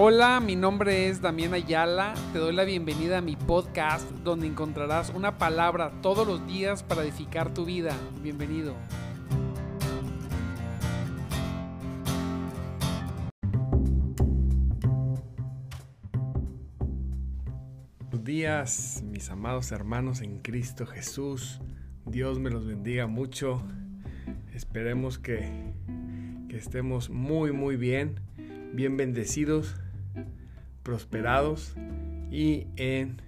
Hola, mi nombre es Damián Ayala. Te doy la bienvenida a mi podcast donde encontrarás una palabra todos los días para edificar tu vida. Bienvenido. Buenos días, mis amados hermanos en Cristo Jesús. Dios me los bendiga mucho. Esperemos que, que estemos muy, muy bien, bien bendecidos prosperados y en,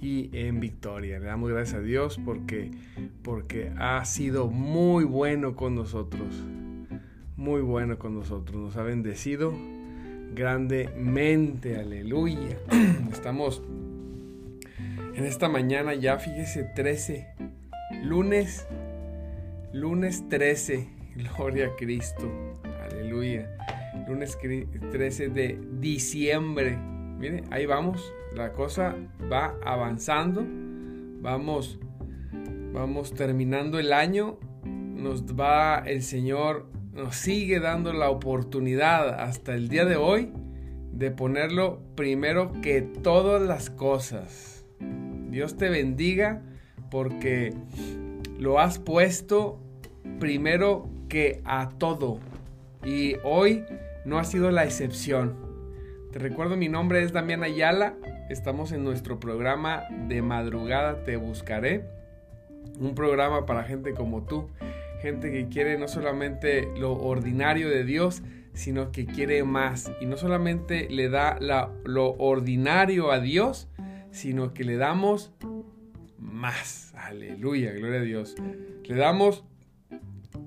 y en victoria. Le damos gracias a Dios porque, porque ha sido muy bueno con nosotros. Muy bueno con nosotros. Nos ha bendecido grandemente. Aleluya. Estamos en esta mañana ya, fíjese, 13. Lunes. Lunes 13. Gloria a Cristo. Aleluya lunes 13 de diciembre. Mire, ahí vamos, la cosa va avanzando, vamos, vamos terminando el año, nos va el Señor, nos sigue dando la oportunidad hasta el día de hoy de ponerlo primero que todas las cosas. Dios te bendiga porque lo has puesto primero que a todo. Y hoy no ha sido la excepción. Te recuerdo, mi nombre es Damián Ayala. Estamos en nuestro programa de madrugada Te Buscaré. Un programa para gente como tú. Gente que quiere no solamente lo ordinario de Dios, sino que quiere más. Y no solamente le da lo ordinario a Dios, sino que le damos más. Aleluya, gloria a Dios. Le damos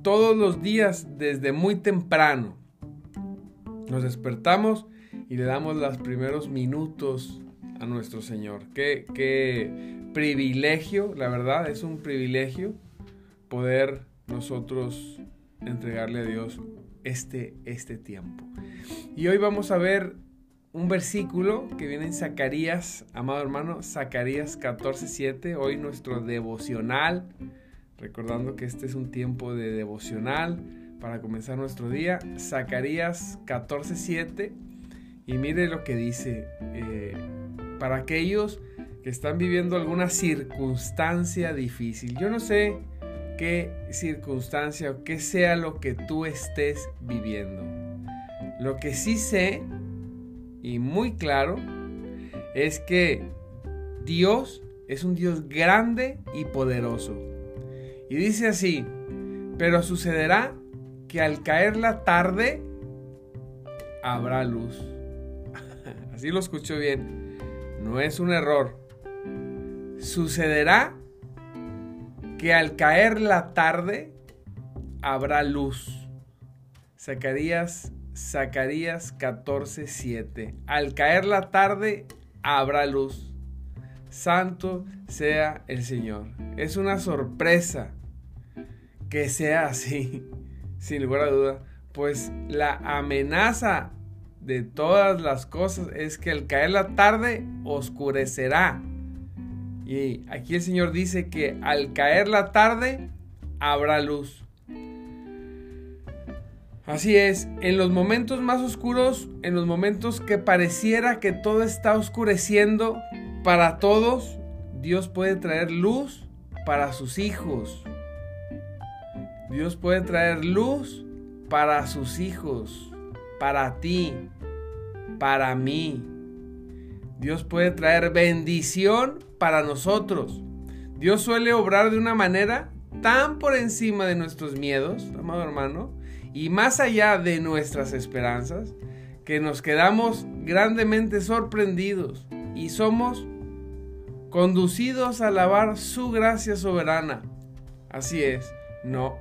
todos los días desde muy temprano. Nos despertamos y le damos los primeros minutos a nuestro Señor. Qué, qué privilegio, la verdad, es un privilegio poder nosotros entregarle a Dios este, este tiempo. Y hoy vamos a ver un versículo que viene en Zacarías, amado hermano, Zacarías 14:7, hoy nuestro devocional, recordando que este es un tiempo de devocional para comenzar nuestro día, Zacarías 14:7, y mire lo que dice, eh, para aquellos que están viviendo alguna circunstancia difícil, yo no sé qué circunstancia o qué sea lo que tú estés viviendo. Lo que sí sé, y muy claro, es que Dios es un Dios grande y poderoso. Y dice así, pero sucederá que al caer la tarde habrá luz. Así lo escucho bien. No es un error. Sucederá que al caer la tarde habrá luz. Zacarías, Zacarías 14:7. Al caer la tarde habrá luz. Santo sea el Señor. Es una sorpresa que sea así sin lugar a duda, pues la amenaza de todas las cosas es que al caer la tarde oscurecerá. Y aquí el Señor dice que al caer la tarde habrá luz. Así es, en los momentos más oscuros, en los momentos que pareciera que todo está oscureciendo para todos, Dios puede traer luz para sus hijos. Dios puede traer luz para sus hijos, para ti, para mí. Dios puede traer bendición para nosotros. Dios suele obrar de una manera tan por encima de nuestros miedos, amado hermano, y más allá de nuestras esperanzas, que nos quedamos grandemente sorprendidos y somos conducidos a alabar su gracia soberana. Así es. No,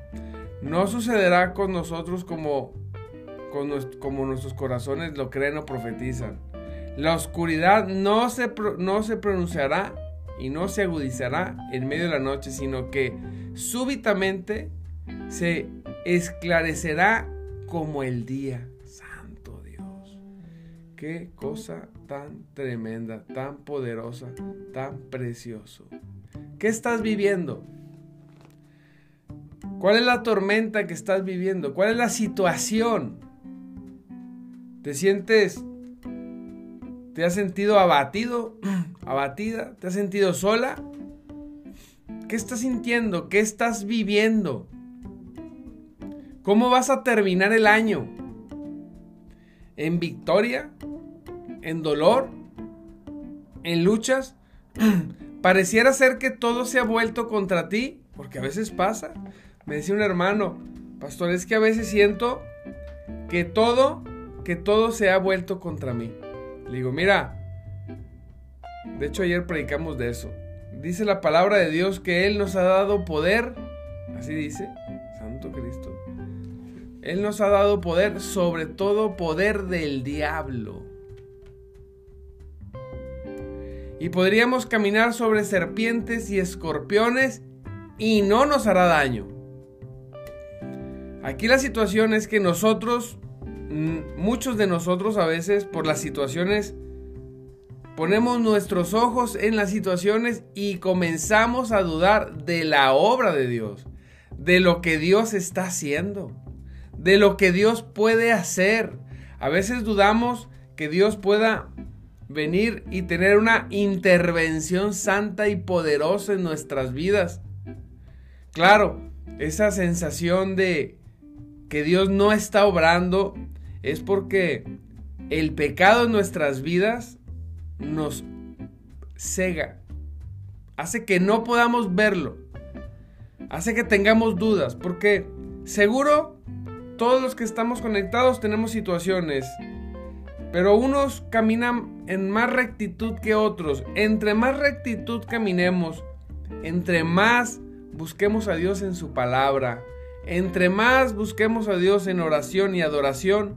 no sucederá con nosotros como, como nuestros corazones lo creen o profetizan. La oscuridad no se, no se pronunciará y no se agudizará en medio de la noche, sino que súbitamente se esclarecerá como el día. Santo Dios. Qué cosa tan tremenda, tan poderosa, tan precioso. ¿Qué estás viviendo? ¿Cuál es la tormenta que estás viviendo? ¿Cuál es la situación? ¿Te sientes ¿Te has sentido abatido? ¿Abatida? ¿Te has sentido sola? ¿Qué estás sintiendo? ¿Qué estás viviendo? ¿Cómo vas a terminar el año? ¿En victoria? ¿En dolor? ¿En luchas? Pareciera ser que todo se ha vuelto contra ti, porque a veces pasa. Me decía un hermano, pastor, es que a veces siento que todo, que todo se ha vuelto contra mí. Le digo, mira, de hecho ayer predicamos de eso. Dice la palabra de Dios que Él nos ha dado poder, así dice, Santo Cristo. Él nos ha dado poder, sobre todo poder del diablo. Y podríamos caminar sobre serpientes y escorpiones y no nos hará daño. Aquí la situación es que nosotros, mm, muchos de nosotros a veces por las situaciones, ponemos nuestros ojos en las situaciones y comenzamos a dudar de la obra de Dios, de lo que Dios está haciendo, de lo que Dios puede hacer. A veces dudamos que Dios pueda venir y tener una intervención santa y poderosa en nuestras vidas. Claro, esa sensación de que Dios no está obrando es porque el pecado en nuestras vidas nos cega, hace que no podamos verlo, hace que tengamos dudas, porque seguro todos los que estamos conectados tenemos situaciones, pero unos caminan en más rectitud que otros. Entre más rectitud caminemos, entre más busquemos a Dios en su palabra, entre más busquemos a Dios en oración y adoración,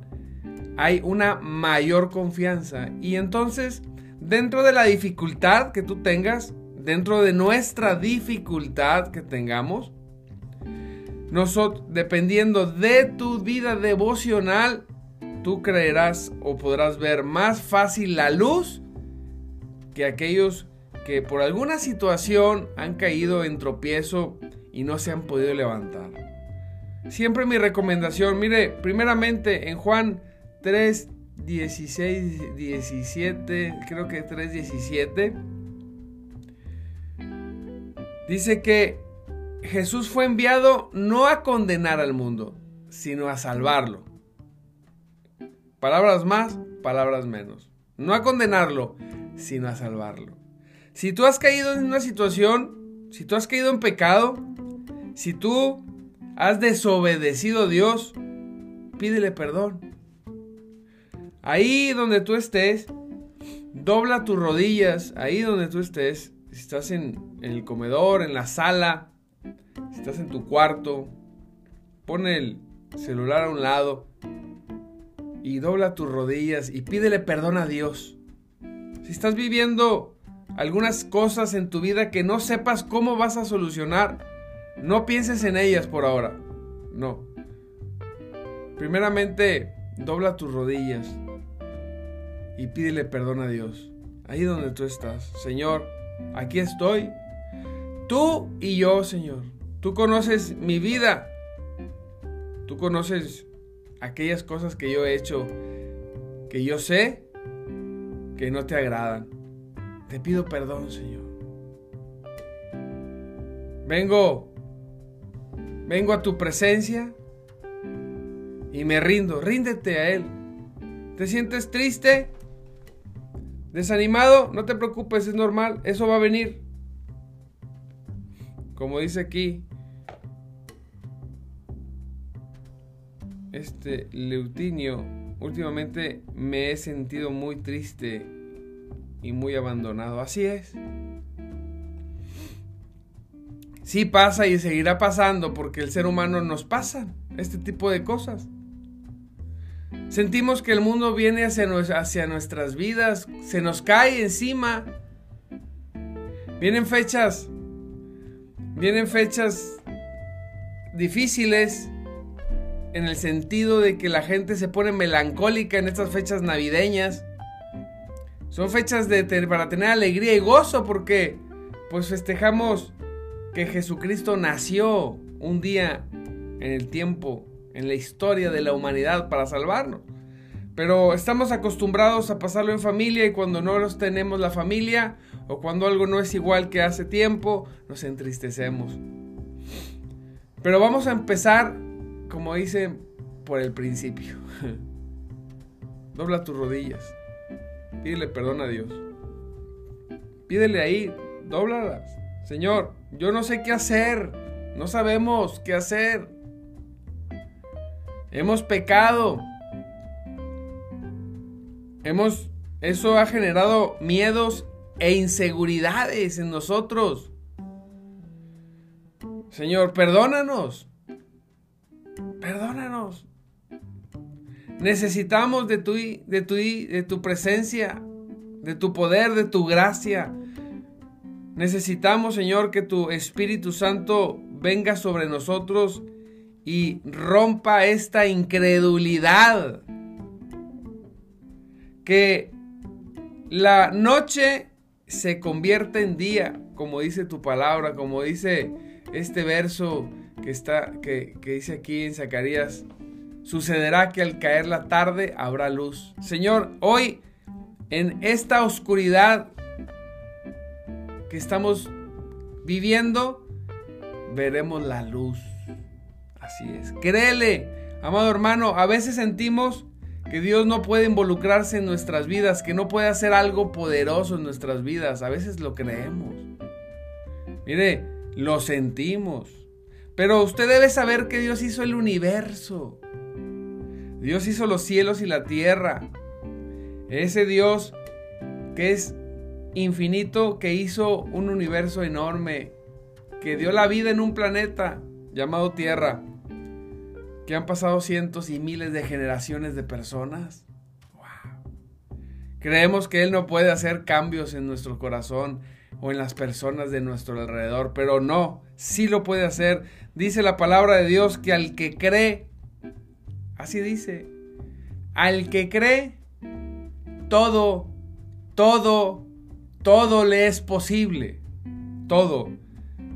hay una mayor confianza. Y entonces, dentro de la dificultad que tú tengas, dentro de nuestra dificultad que tengamos, nosotros, dependiendo de tu vida devocional, tú creerás o podrás ver más fácil la luz que aquellos que por alguna situación han caído en tropiezo y no se han podido levantar. Siempre mi recomendación, mire, primeramente en Juan 3, 16, 17, creo que 3, 17, dice que Jesús fue enviado no a condenar al mundo, sino a salvarlo. Palabras más, palabras menos. No a condenarlo, sino a salvarlo. Si tú has caído en una situación, si tú has caído en pecado, si tú has desobedecido a Dios, pídele perdón. Ahí donde tú estés, dobla tus rodillas, ahí donde tú estés, si estás en, el comedor, en la sala, si estás en tu cuarto, pon el celular a un lado y dobla tus rodillas y pídele perdón a Dios. Si estás viviendo algunas cosas en tu vida que no sepas cómo vas a solucionar, no pienses en ellas por ahora. No. Primeramente, dobla tus rodillas y pídele perdón a Dios. Ahí donde tú estás. Señor, aquí estoy. Tú y yo, Señor. Tú conoces mi vida. Tú conoces aquellas cosas que yo he hecho que yo sé que no te agradan. Te pido perdón, Señor. Vengo Vengo a tu presencia y me rindo. Ríndete a Él. ¿Te sientes triste? ¿Desanimado? No te preocupes, es normal. Eso va a venir. Como dice aquí, este Leutinio, últimamente me he sentido muy triste y muy abandonado. Así es. Sí pasa y seguirá pasando porque el ser humano nos pasa este tipo de cosas. Sentimos que el mundo viene hacia, hacia nuestras vidas, se nos cae encima. Vienen fechas, vienen fechas difíciles en el sentido de que la gente se pone melancólica en estas fechas navideñas. Son fechas de, para tener alegría y gozo porque pues festejamos que Jesucristo nació un día en el tiempo, en la historia de la humanidad para salvarnos. Pero estamos acostumbrados a pasarlo en familia y cuando no los tenemos la familia o cuando algo no es igual que hace tiempo, nos entristecemos. Pero vamos a empezar, como dice, por el principio. Dobla tus rodillas. Pídele perdón a Dios. Pídele ahí, dóblalas. Señor, yo no sé qué hacer. No sabemos qué hacer. Hemos pecado. Hemos eso ha generado miedos e inseguridades en nosotros. Señor, perdónanos. Perdónanos. Necesitamos de tu, de tu, de tu presencia, de tu poder, de tu gracia. Necesitamos, Señor, que tu Espíritu Santo venga sobre nosotros y rompa esta incredulidad. Que la noche se convierta en día, como dice tu palabra, como dice este verso que está que, que dice aquí en Zacarías Sucederá que al caer la tarde habrá luz. Señor, hoy en esta oscuridad que estamos viviendo, veremos la luz. Así es. Créele, amado hermano, a veces sentimos que Dios no puede involucrarse en nuestras vidas, que no puede hacer algo poderoso en nuestras vidas. A veces lo creemos. Mire, lo sentimos. Pero usted debe saber que Dios hizo el universo. Dios hizo los cielos y la tierra. Ese Dios que es infinito, que hizo un universo enorme, que dio la vida en un planeta llamado Tierra, que han pasado cientos y miles de generaciones de personas. Creemos que Él no puede hacer cambios en nuestro corazón o en las personas de nuestro alrededor, pero no, sí lo puede hacer. Dice la palabra de Dios que al que cree, Así dice, al que cree, todo, todo, todo le es posible. Todo.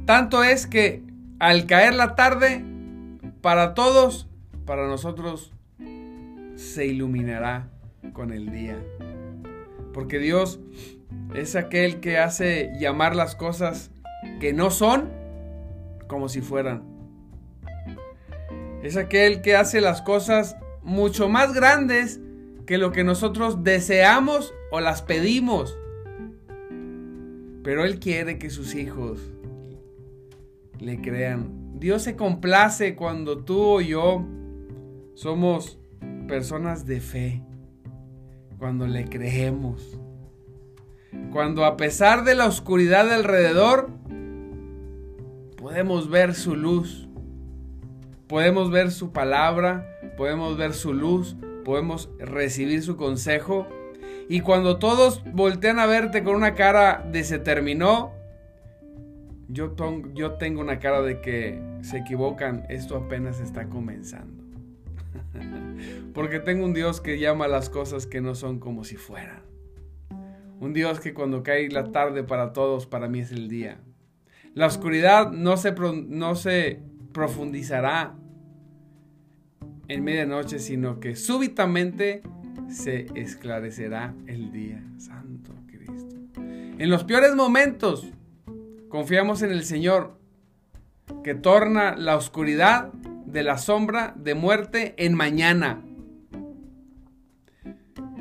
Tanto es que al caer la tarde, para todos, para nosotros, se iluminará con el día. Porque Dios es aquel que hace llamar las cosas que no son como si fueran. Es aquel que hace las cosas mucho más grandes que lo que nosotros deseamos o las pedimos. Pero Él quiere que sus hijos le crean. Dios se complace cuando tú o yo somos personas de fe. Cuando le creemos. Cuando a pesar de la oscuridad alrededor, podemos ver su luz podemos ver su palabra, podemos ver su luz, podemos recibir su consejo. Y cuando todos voltean a verte con una cara de se terminó, yo, tengo una cara de que se equivocan, esto apenas está comenzando. Porque tengo un Dios que llama las cosas que no son como si fueran. Un Dios que cuando cae la tarde para todos, para mí es el día. La oscuridad no se, no se profundizará en medianoche, sino que súbitamente se esclarecerá el día. Santo Cristo. En los peores momentos, confiamos en el Señor, que torna la oscuridad de la sombra de muerte en mañana.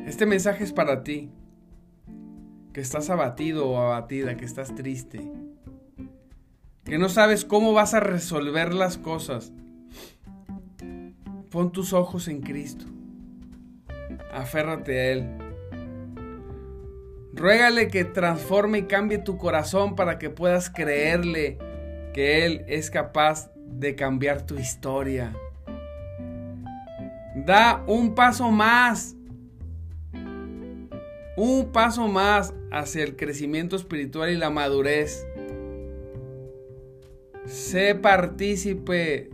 Este mensaje es para ti, que estás abatido o abatida, que estás triste, que no sabes cómo vas a resolver las cosas. Pon tus ojos en Cristo. Aférrate a Él. Ruégale que transforme y cambie tu corazón para que puedas creerle que Él es capaz de cambiar tu historia. Da un paso más. Un paso más hacia el crecimiento espiritual y la madurez. Sé partícipe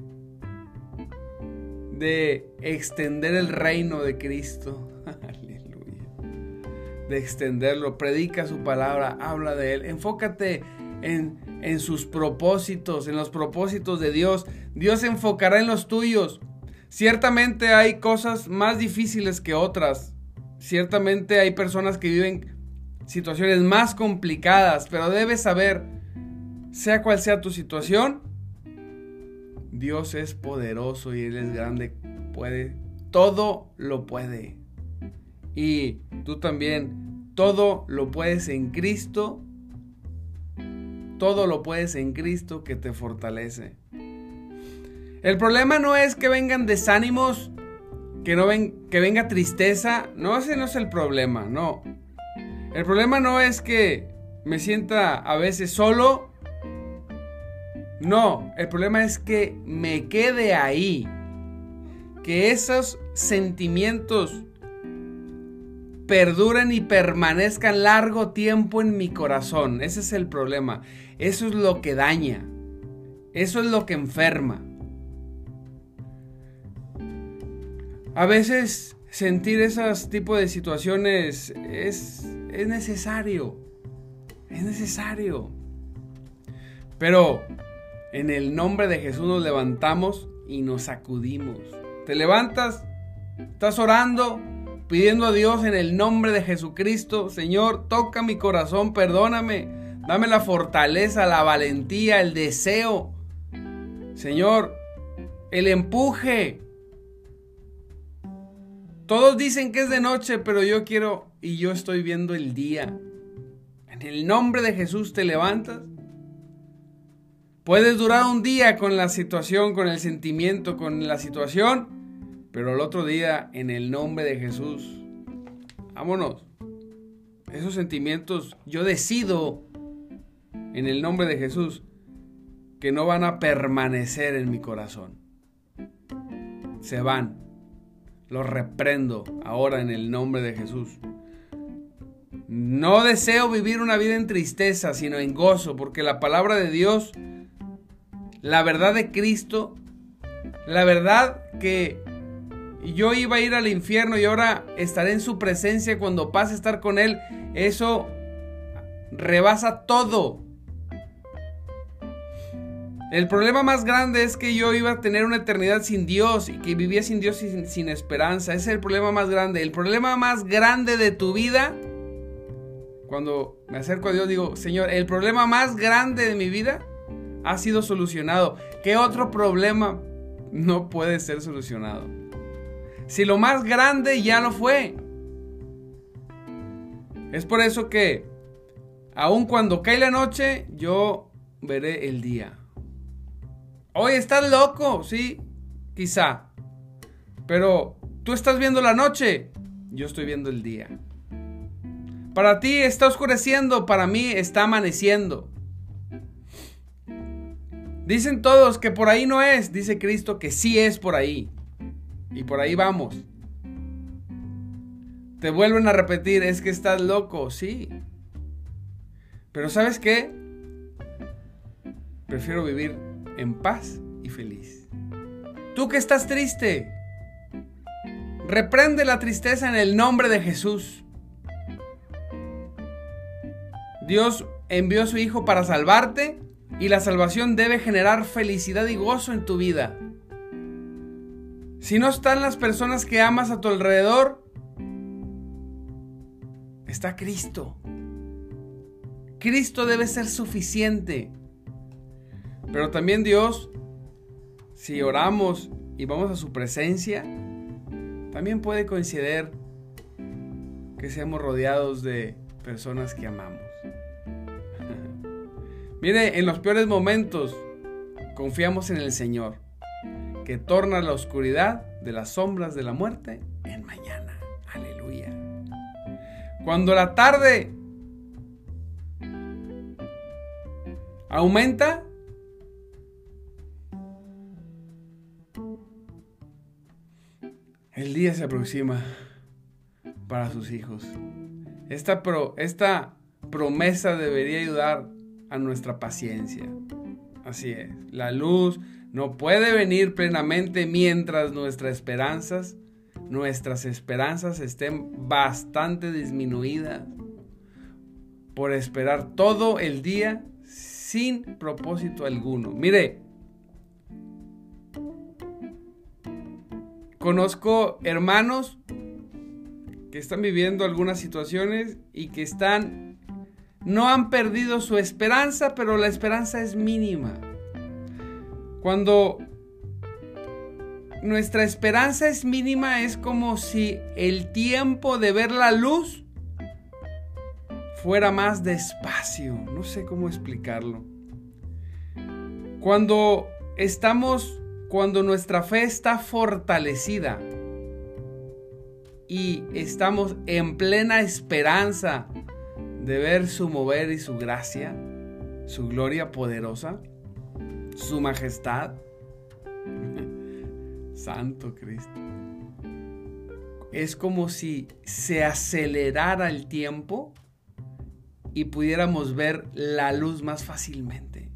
de extender el reino de Cristo. Aleluya. De extenderlo. Predica su palabra, habla de Él. Enfócate en, en sus propósitos, en los propósitos de Dios. Dios se enfocará en los tuyos. Ciertamente hay cosas más difíciles que otras. Ciertamente hay personas que viven situaciones más complicadas, pero debes saber, sea cual sea tu situación, Dios es poderoso y Él es grande, puede, todo lo puede. Y tú también, todo lo puedes en Cristo, todo lo puedes en Cristo que te fortalece. El problema no es que vengan desánimos, que, no ven, que venga tristeza. No, ese no es el problema, no. El problema no es que me sienta a veces solo. No, el problema es que me quede ahí. Que esos sentimientos perduren y permanezcan largo tiempo en mi corazón. Ese es el problema. Eso es lo que daña. Eso es lo que enferma. A veces sentir esos tipos de situaciones es, es necesario. Es necesario. Pero en el nombre de Jesús nos levantamos y nos sacudimos. Te levantas, estás orando, pidiendo a Dios en el nombre de Jesucristo, Señor, toca mi corazón, perdóname, dame la fortaleza, la valentía, el deseo. Señor, el empuje, todos dicen que es de noche, pero yo quiero y yo estoy viendo el día. En el nombre de Jesús te levantas. Puedes durar un día con la situación, con el sentimiento, con la situación, pero el otro día en el nombre de Jesús, vámonos. Esos sentimientos, yo decido en el nombre de Jesús que no van a permanecer en mi corazón. Se van. Lo reprendo ahora en el nombre de Jesús. No deseo vivir una vida en tristeza, sino en gozo, porque la palabra de Dios, la verdad de Cristo, la verdad que yo iba a ir al infierno y ahora estaré en su presencia cuando pase a estar con Él, eso rebasa todo. El problema más grande es que yo iba a tener una eternidad sin Dios y que vivía sin Dios y sin, esperanza. Ese es el problema más grande. El problema más grande de tu vida, cuando me acerco a Dios, digo, Señor, el problema más grande de mi vida ha sido solucionado. ¿Qué otro problema no puede ser solucionado? Si lo más grande ya lo fue. Es por eso que, aun cuando cae la noche, yo veré el día. Oye, estás loco, sí, quizá. Pero tú estás viendo la noche, yo estoy viendo el día. Para ti está oscureciendo, para mí está amaneciendo. Dicen todos que por ahí no es, dice Cristo que sí es por ahí. Y por ahí vamos. Te vuelven a repetir, es que estás loco, sí. Pero ¿sabes qué? Prefiero vivir en paz y feliz. Tú que estás triste, reprende la tristeza en el nombre de Jesús. Dios envió a su Hijo para salvarte y la salvación debe generar felicidad y gozo en tu vida. Si no están las personas que amas a tu alrededor, está Cristo. Cristo debe ser suficiente. Pero también Dios, si oramos y vamos a su presencia, también puede coincidir que seamos rodeados de personas que amamos. Mire, en los peores momentos confiamos en el Señor, que torna la oscuridad de las sombras de la muerte en mañana. Aleluya. Cuando la tarde aumenta, El día se aproxima para sus hijos. Esta, esta promesa debería ayudar a nuestra paciencia. Así es, la luz no puede venir plenamente mientras nuestras esperanzas, nuestras esperanzas estén bastante disminuidas por esperar todo el día sin propósito alguno. Mire, conozco hermanos que están viviendo algunas situaciones y que están, no han perdido su esperanza, pero la esperanza es mínima. Cuando nuestra esperanza es mínima, es como si el tiempo de ver la luz fuera más despacio. No sé cómo explicarlo. Cuando estamos, cuando nuestra fe está fortalecida, y estamos en plena esperanza de ver su mover y su gracia, su gloria poderosa, su majestad. Santo Cristo. Es como si se acelerara el tiempo y pudiéramos ver la luz más fácilmente.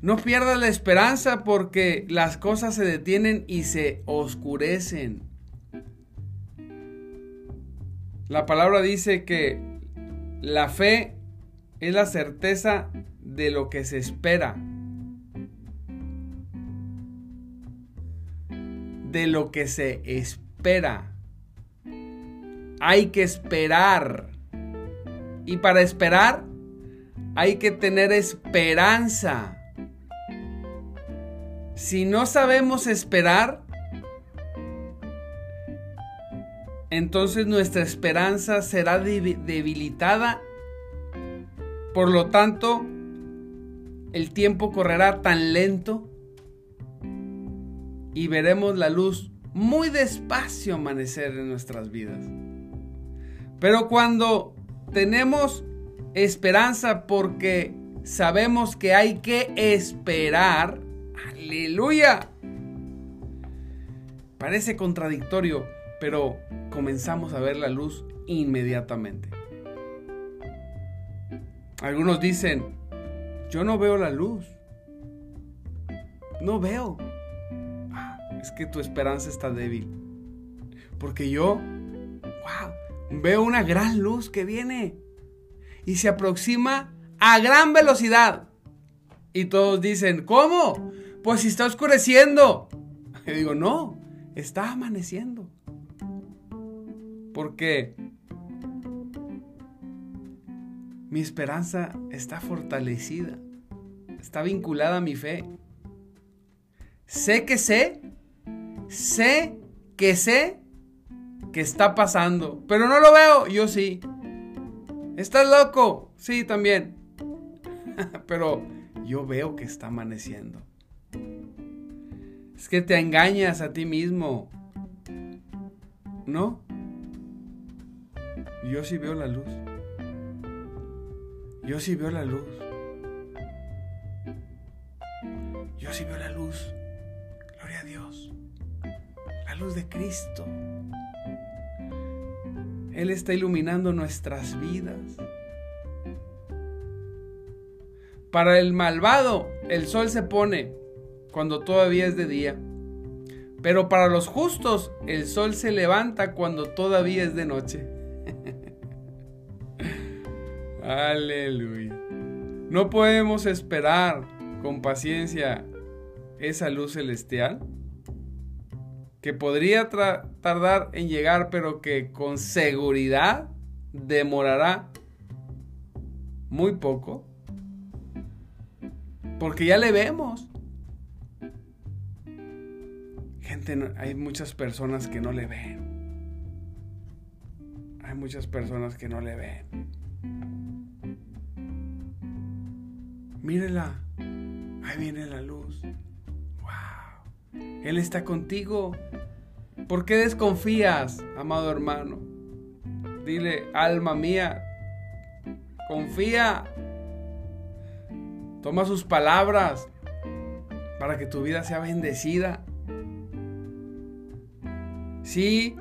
No pierdas la esperanza porque las cosas se detienen y se oscurecen. La palabra dice que la fe es la certeza de lo que se espera. De lo que se espera. Hay que esperar. Y para esperar hay que tener esperanza. Si no sabemos esperar, entonces nuestra esperanza será debilitada. Por lo tanto, el tiempo correrá tan lento y veremos la luz muy despacio amanecer en nuestras vidas. Pero cuando tenemos esperanza porque sabemos que hay que esperar, aleluya. Parece contradictorio, pero comenzamos a ver la luz inmediatamente. Algunos dicen, yo no veo la luz. No veo. Ah, es que tu esperanza está débil. Porque yo, wow, veo una gran luz que viene y se aproxima a gran velocidad. Y todos dicen, ¿cómo? Pues si está oscureciendo. Y digo, no, está amaneciendo. Porque mi esperanza está fortalecida, está vinculada a mi fe. Sé que sé, sé que sé que está pasando, pero no lo veo, yo sí. ¿Estás loco? Sí, también. pero yo veo que está amaneciendo. Es que te engañas a ti mismo. ¿No? Yo sí veo la luz. Yo sí veo la luz. Yo sí veo la luz. Gloria a Dios. La luz de Cristo. Él está iluminando nuestras vidas. Para el malvado, el sol se pone cuando todavía es de día. Pero para los justos, el sol se levanta cuando todavía es de noche. Aleluya. No podemos esperar con paciencia esa luz celestial que podría tardar en llegar, pero que con seguridad demorará muy poco. Porque ya le vemos. Gente, hay muchas personas que no le ven. Hay muchas personas que no le ven. Mírela. Ahí viene la luz. Wow. Él está contigo. ¿Por qué desconfías, amado hermano? Dile, alma mía, confía. Toma sus palabras para que tu vida sea bendecida. Sí,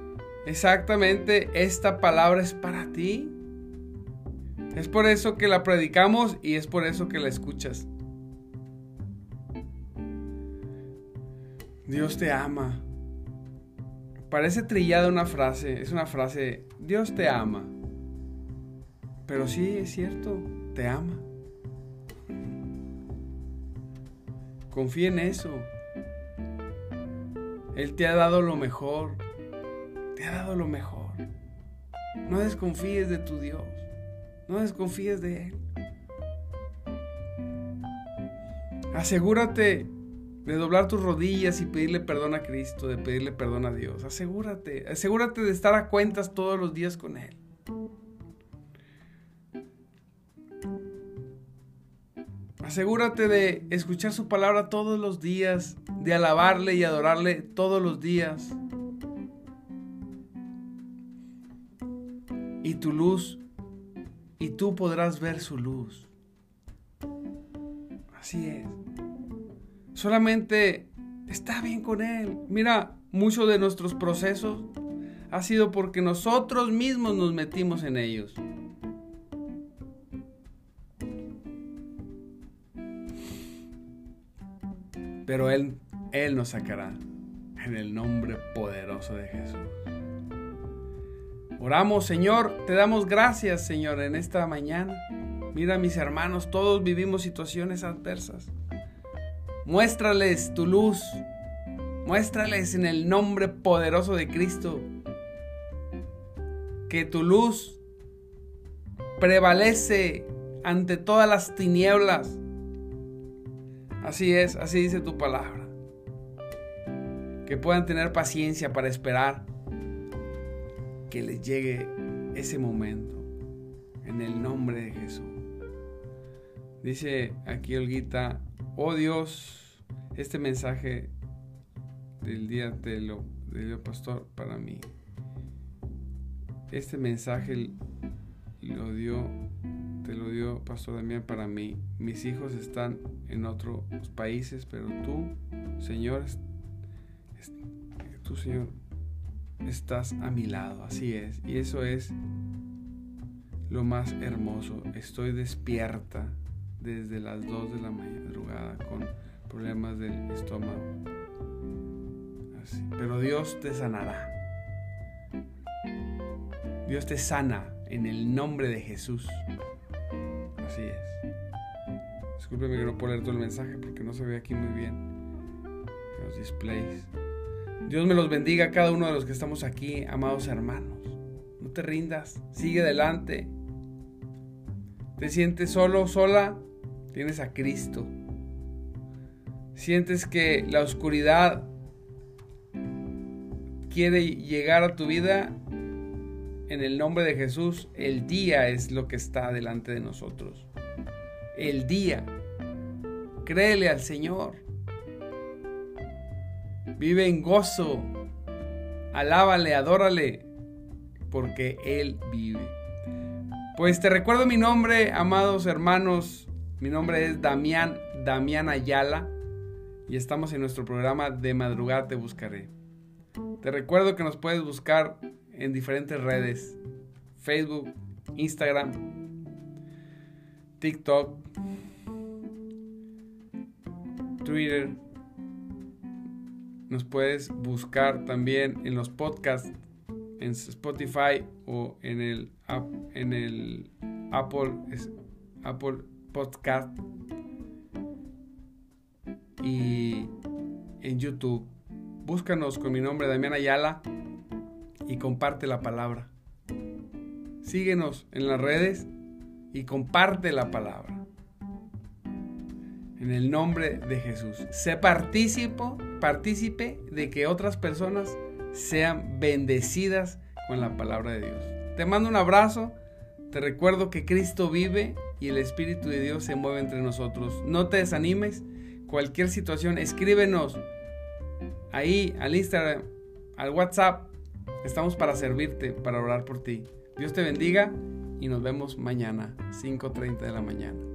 exactamente, esta palabra es para ti. Es por eso que la predicamos y es por eso que la escuchas. Dios te ama. Parece trillada una frase, es una frase, Dios te ama. Pero sí, es cierto, te ama. Confía en eso. Él te ha dado lo mejor. Te ha dado lo mejor. No desconfíes de tu Dios. No desconfíes de Él. Asegúrate de doblar tus rodillas y pedirle perdón a Cristo, de pedirle perdón a Dios. Asegúrate, asegúrate de estar a cuentas todos los días con Él. Asegúrate de escuchar su palabra todos los días, de alabarle y adorarle todos los días. Y tu luz, y tú podrás ver su luz. Así es. Solamente está bien con Él. Mira, muchos de nuestros procesos ha sido porque nosotros mismos nos metimos en ellos. Pero Él, Él nos sacará en el nombre poderoso de Jesús. Oramos, Señor, te damos gracias, Señor, en esta mañana. Mira, mis hermanos, todos vivimos situaciones adversas. Muéstrales tu luz. Muéstrales en el nombre poderoso de Cristo que tu luz prevalece ante todas las tinieblas Así es, así dice tu palabra. Que puedan tener paciencia para esperar que les llegue ese momento. En el nombre de Jesús. Dice aquí Olguita, oh Dios, este mensaje del día de lo, de pastor para mí. Este mensaje lo dio te lo dio Pastor Damián para mí. Mis hijos están en otros países, pero tú, Señor, tú, Señor, estás a mi lado. Así es. Y eso es lo más hermoso. Estoy despierta desde las 2 de la madrugada con problemas del estómago. Pero Dios te sanará. Dios te sana en el nombre de Jesús. Así es. Discúlpeme que no puedo leer todo el mensaje porque no se ve aquí muy bien. Los displays. Dios me los bendiga a cada uno de los que estamos aquí, amados hermanos. No te rindas, sigue adelante. ¿Te sientes solo, sola? Tienes a Cristo. ¿Sientes que la oscuridad quiere llegar a tu vida? en el nombre de Jesús, el día es lo que está delante de nosotros. El día. Créele al Señor. Vive en gozo. Alábale, adórale, porque Él vive. Pues te recuerdo mi nombre, amados hermanos. Mi nombre es Damián, Damián Ayala. Y estamos en nuestro programa De Madrugada Te Buscaré. Te recuerdo que nos puedes buscar en diferentes redes. Facebook, Instagram, TikTok, Twitter. Nos puedes buscar también en los podcasts en Spotify o en el, en el Apple, Apple Podcast y en YouTube. Búscanos con mi nombre Damián Ayala y comparte la palabra. Síguenos en las redes y comparte la palabra. En el nombre de Jesús. Sé partícipo, partícipe de que otras personas sean bendecidas con la palabra de Dios. Te mando un abrazo. Te recuerdo que Cristo vive y el Espíritu de Dios se mueve entre nosotros. No te desanimes. Cualquier situación, escríbenos ahí al Instagram, al WhatsApp Estamos para servirte, para orar por ti. Dios te bendiga y nos vemos mañana, 5.30 de la mañana.